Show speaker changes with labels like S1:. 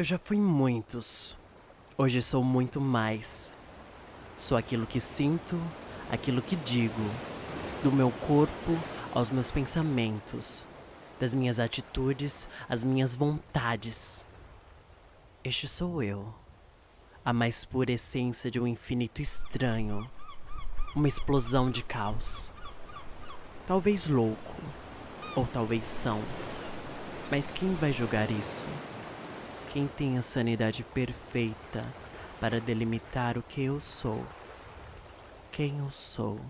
S1: Eu já fui muitos. Hoje sou muito mais. Sou aquilo que sinto, aquilo que digo, do meu corpo aos meus pensamentos, das minhas atitudes às minhas vontades. Este sou eu, a mais pura essência de um infinito estranho, uma explosão de caos. Talvez louco, ou talvez são, mas quem vai julgar isso? Quem tem a sanidade perfeita para delimitar o que eu sou? Quem eu sou?